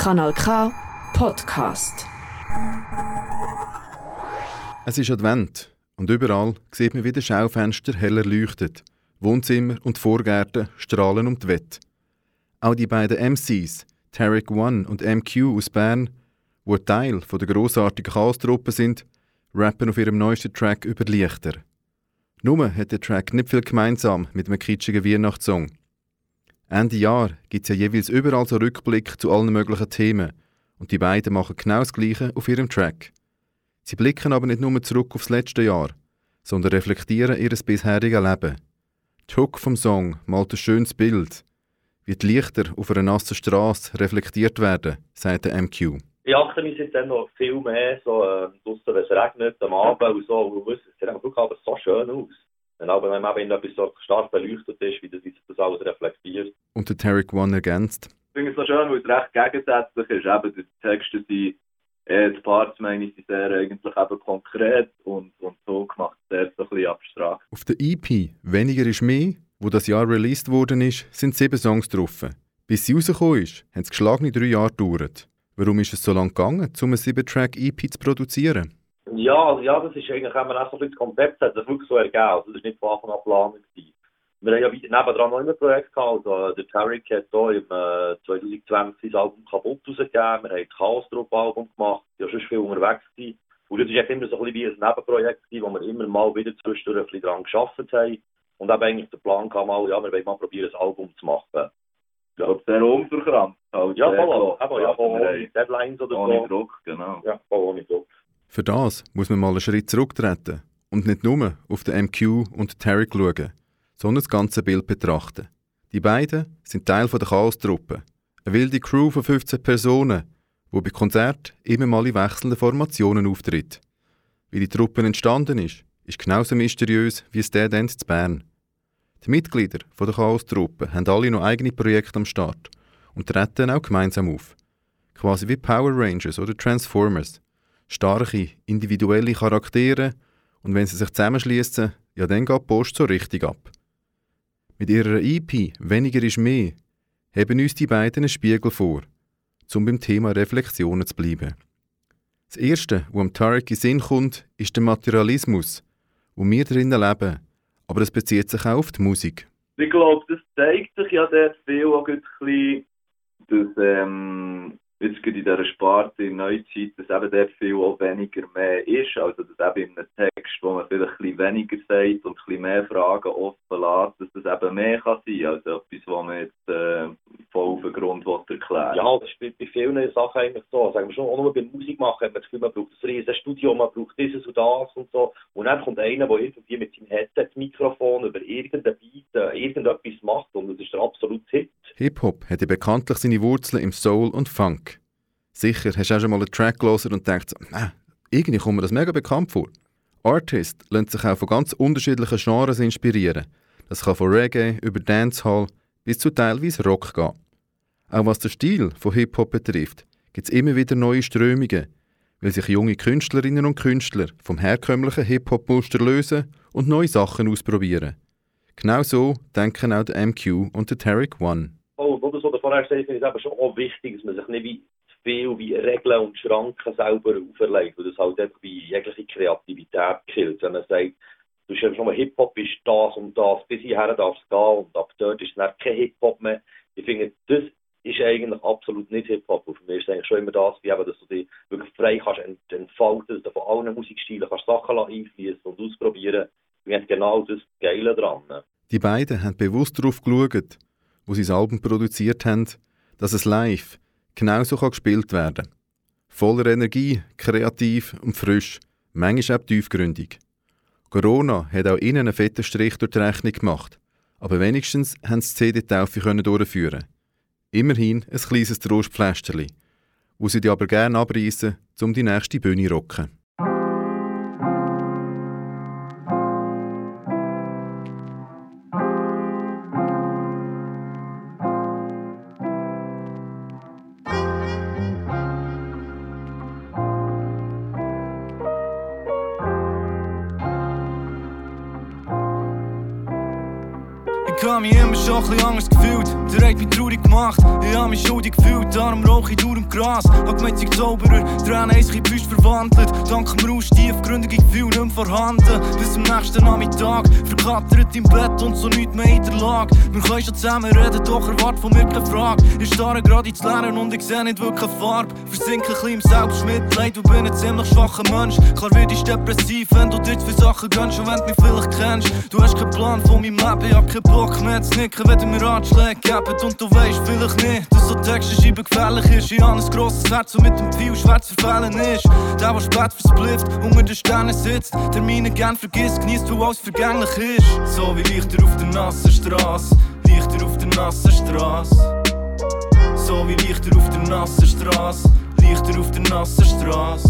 Kanal K Podcast. Es ist Advent und überall sieht man, wie die Schaufenster heller leuchtet. Wohnzimmer und Vorgärten strahlen um die Wette. Auch die beiden MCs, Tarek One und MQ aus Bern, wo Teil der grossartigen Chaos-Truppe sind, rappen auf ihrem neuesten Track über Lichter. Nur hat der Track nicht viel gemeinsam mit einem kitschigen Weihnachtssong. Ende Jahr gibt es ja jeweils überall so Rückblick zu allen möglichen Themen und die beiden machen genau das Gleiche auf ihrem Track. Sie blicken aber nicht nur zurück aufs letzte Jahr, sondern reflektieren ihr bisheriges Leben. Die Hook vom Song malt ein schönes Bild, wie die Lichter auf einer nassen Straße reflektiert werden, sagt der MQ. Ich achte mich dann noch viel mehr so äh, draussen, wenn es regnet, am Abend und so, und es sieht einfach so schön aus. Wenn aber wenn eben etwas so stark beleuchtet ist, wie das, wie das alles reflektiert. Und der Tarek One ergänzt. Ich finde es so schön, weil es recht gegensätzlich ist. Eben, die Texte sind, äh, die Parts meine ich, sind sehr eigentlich eben konkret und, und so gemacht, sehr so ein bisschen abstrakt. Auf der EP «Weniger ist mehr», wo das Jahr released worden ist, sind sieben Songs drauf. Bis sie rausgekommen ist, haben es geschlagene drei Jahre gedauert. Warum ist es so lange gegangen, um eine 7-Track-EP zu produzieren? Ja, also ja, das ist eigentlich, wenn man auch so ein bisschen das Konzept hat, das wirklich so ergeben. Also das ist nicht von Anfang an geplant. Wir haben ja nebendran noch immer ein Projekt gehabt. Also, der Tarek hat hier im äh, 2020 das Album kaputt rausgegeben. Wir haben ein Chaos-Drop-Album gemacht. War schon viel unterwegs. Gewesen. Und das war immer so ein bisschen wie ein Nebenprojekt, gewesen, wo wir immer mal wieder zwischendurch ein bisschen dran gearbeitet haben. Und eben eigentlich der Plan kam mal, ja, wir wollen mal probieren, ein Album zu machen. Ich glaube, sehr unverkrampft. Halt Ja, voll. so. Aber ja, voll ohne Deadlines oder haben Ohne so. Druck, genau. Ja, voll ohne Druck. Für das muss man mal einen Schritt zurücktreten und nicht nur auf den MQ und Tarek schauen, sondern das ganze Bild betrachten. Die beiden sind Teil der Chaos-Truppe, eine wilde Crew von 15 Personen, die bei Konzerten immer mal in wechselnden Formationen auftritt. Wie die Truppe entstanden ist, ist genauso mysteriös wie das Dead End zu Bern. Die Mitglieder von der Chaos-Truppe haben alle noch eigene Projekte am Start und treten auch gemeinsam auf. Quasi wie Power Rangers oder Transformers. Starke, individuelle Charaktere und wenn sie sich zusammenschließen, ja dann geht die Post so richtig ab. Mit ihrer EP «Weniger ist mehr» haben uns die beiden einen Spiegel vor, um beim Thema Reflexionen zu bleiben. Das Erste, was am Tarek in Sinn kommt, ist der Materialismus, wo wir drinnen leben, aber es bezieht sich auch auf die Musik. Ich glaube, das zeigt sich ja dort viel auch ein bisschen, dass ähm, jetzt in dieser Sparte in Neuzeit, dass eben dort viel auch weniger mehr ist. Also dass eben in einem Text, wo man vielleicht ein weniger sagt und ein mehr Fragen offen lässt, dass das eben mehr kann sein. Also etwas, was man jetzt äh, voll auf den Grund will erklären Ja, das ist bei, bei vielen Sachen eigentlich so. Sagen wir schon, auch nur beim Musik machen hat man das Gefühl, man braucht ein riesiges Studio, man braucht dieses und das und so. Und dann kommt einer, der irgendwie mit seinem Headset-Mikrofon über irgendeinen Beat äh, irgendetwas macht und das ist der absolute Hit. Hip-Hop hat ja bekanntlich seine Wurzeln im Soul und Funk. Sicher hast du auch schon mal einen Track gelesen und denkst, äh, irgendwie kommt mir das mega bekannt vor. Artists lassen sich auch von ganz unterschiedlichen Genres inspirieren. Das kann von Reggae über Dancehall bis zu teilweise Rock gehen. Auch was den Stil von Hip-Hop betrifft, gibt es immer wieder neue Strömungen, weil sich junge Künstlerinnen und Künstler vom herkömmlichen Hip-Hop-Muster lösen und neue Sachen ausprobieren. Genau so denken auch der MQ und der Tarek One. Oh, oder so, der vorher finde ich es eben schon auch wichtig, dass man sich nicht wie viel wie Regeln und Schranken selber auferlegt, weil das halt einfach wie jegliche Kreativität killt. Wenn man sagt, du hast schon mal Hip-Hop ist das und das, bis hierher darf es gehen und ab dort ist es dann kein Hip-Hop mehr. Ich finde, das ist eigentlich absolut nicht Hip-Hop. Für mich ist es eigentlich schon immer das, wie eben, dass du dich wirklich frei kannst ent entfalten, dass du von allen Musikstilen kannst Sachen einfließen und ausprobieren. Wir haben genau das Geile dran. ne? Die beiden haben bewusst darauf geschaut, wo sie das Album produziert haben, dass es live genauso kann gespielt werden kann. Voller Energie, kreativ und frisch, manchmal auch tiefgründig. Corona hat auch ihnen einen fetten Strich durch die Rechnung gemacht, aber wenigstens haben sie die CD-Taufe durchführen. Immerhin ein kleines Trostpflästerli, wo sie die aber gerne abreißen, um die nächste Bühne rocken. Ich hab mich immer schon ein anders gefühlt. Der hat mich traurig gemacht. Ich hab mich schuldig gefühlt. Darum rauche ich durch im Gras. Hab gemeint, sich Zauberer. Tränen haben in Büste verwandelt. Dank dem Rausch tiefgründige Gefühl nicht mehr vorhanden. Bis am nächsten Nachmittag. Verkattert im Bett und so nichts mehr in der Lage. Wir können schon zusammen reden, doch erwart von mir keine Frage. Ich starre gerade ins Leere und ich seh nicht wirklich Farbe. Versinke ein bisschen im Selbstmitleid. Du bin ein ziemlich schwacher Mensch. Klar wird ich depressiv, wenn du dir für Sachen gönnst und wenn du mich vielleicht kennst. Du hast keinen Plan von meinem Leben, ich hab keinen Bock mehr zu nicken, wenn du mir Ratschläge gibst. Und du weißt vielleicht nicht, dass so Texte schreiben gefährlich ist. Ich hab ein grosses Herz und mit dem Pfeil schwer zu verfehlen ist. Der, der spät versplifft, unter den Sternen sitzt, Termine gern vergisst, genießt, wo alles vergänglich ist. So wie Lichter auf der nassen Straße, Lichter auf der nassen Straße. So wie Lichter auf der nassen Straße, Lichter auf der nassen Straße.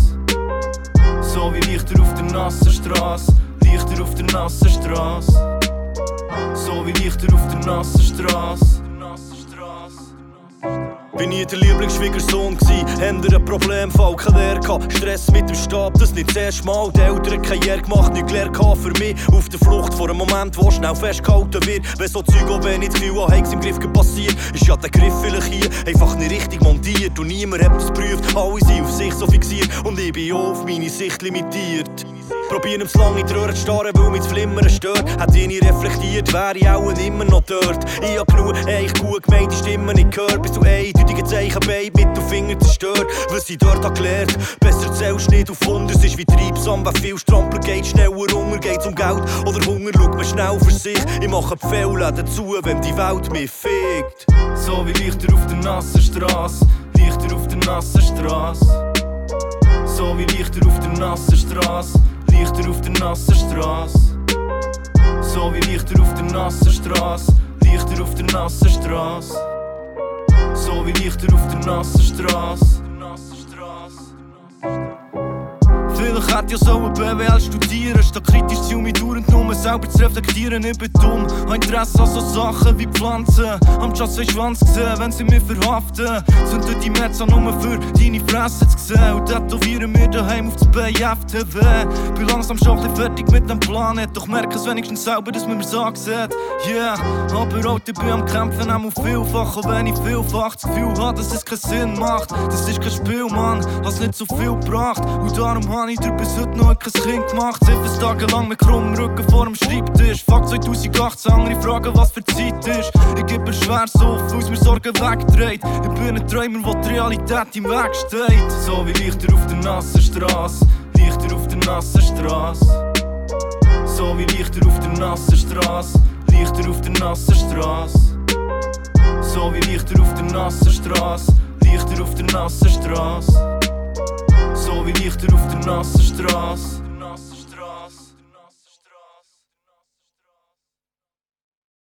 So wie Lichter auf der nassen Straße, Lichter auf der nassen Straße. So wie Lichter auf der nassen Straße. Bin nie der Lieblingsschwiegersohn gsi, Händer ein Problemfall, kein Lehr gehabt. Stress mit dem Stab, das nicht das erste Mal. Die Eltern Karriere gemacht, nicht gelernt gehabt für mich. Auf der Flucht vor einem Moment, wo schnell festgehalten wird. Wenn so Zeug auch wenn ich das Gefühl im Griff passiert, ist ja der Griff vielleicht hier einfach nicht richtig montiert. Und niemand hat das geprüft, alle sind auf sich so fixiert. Und ich bin auf meine Sicht limitiert. Probieren ums lange in die Röhre zu starren, weil mich das Flimmern stört. Hätte ich nicht reflektiert, wäre ich auch immer noch dort. Ich hab genug, eigentlich gut gemeinte Stimmen nicht gehört. Bis zu eindeutige Zeichen, Babe, mit dem Finger zerstört. Was ich dort hab gelernt, besser zählst nicht auf Wunder. Es ist wie treibsam, wer viel strampelt, geht schneller unter. Geht's um Geld oder Hunger, schaut man schnell für sich. Ich mache Pfähle dazu, wenn die Welt mich fickt. So wie Lichter auf der nassen Straße, Lichter auf der nassen Straße. So wie Lichter auf der nassen Straße, Lichter auf der nassen Straße. So wie Lichter auf der nassen Straße, Lichter auf der nassen Straße. So wie Lichter auf der nassen Straße. Vielleicht hätte ich so BWL studieren, statt kritisch zu mir dauernd nur selber zu reflektieren. Ich bin dumm, habe Interesse an so Sachen wie Pflanzen. Am Schatz zwei Schwanz gesehen, wenn sie mich verhaften. Zünden die Metz nur für deine Fresse zu sehen. Und tätowieren mir daheim auf das BFTW. Bin langsam schon ein fertig mit dem Planet. Doch merke es wenigstens selber, dass man mir sagt, yeah. Aber ich bin am Kämpfen, auch vielfach. Auch wenn ich vielfach das Gefühl habe, dass es keinen Sinn macht. Das ist kein Spiel, Mann, hast nicht so viel gebracht. Und darum habe ich dir bis heute noch kein Kind gemacht. Sieben Tage lang mit krummem Rücken vor dem Schreibtisch. Fuck 2018, andere Fragen, was für Zeit ist. Ich gebe schwer so, weil mir Sorgen wegdreht. Ich bin ein Träumer, wo die Realität im Weg steht. So wie Lichter auf der nassen Straße, Lichter auf der nassen Straße. So wie Lichter auf der nassen Straße, Lichter auf der nassen Straße. So wie Lichter auf der nassen Straße, Lichter auf der nassen Straße. So wie Lichter auf der nassen Straße.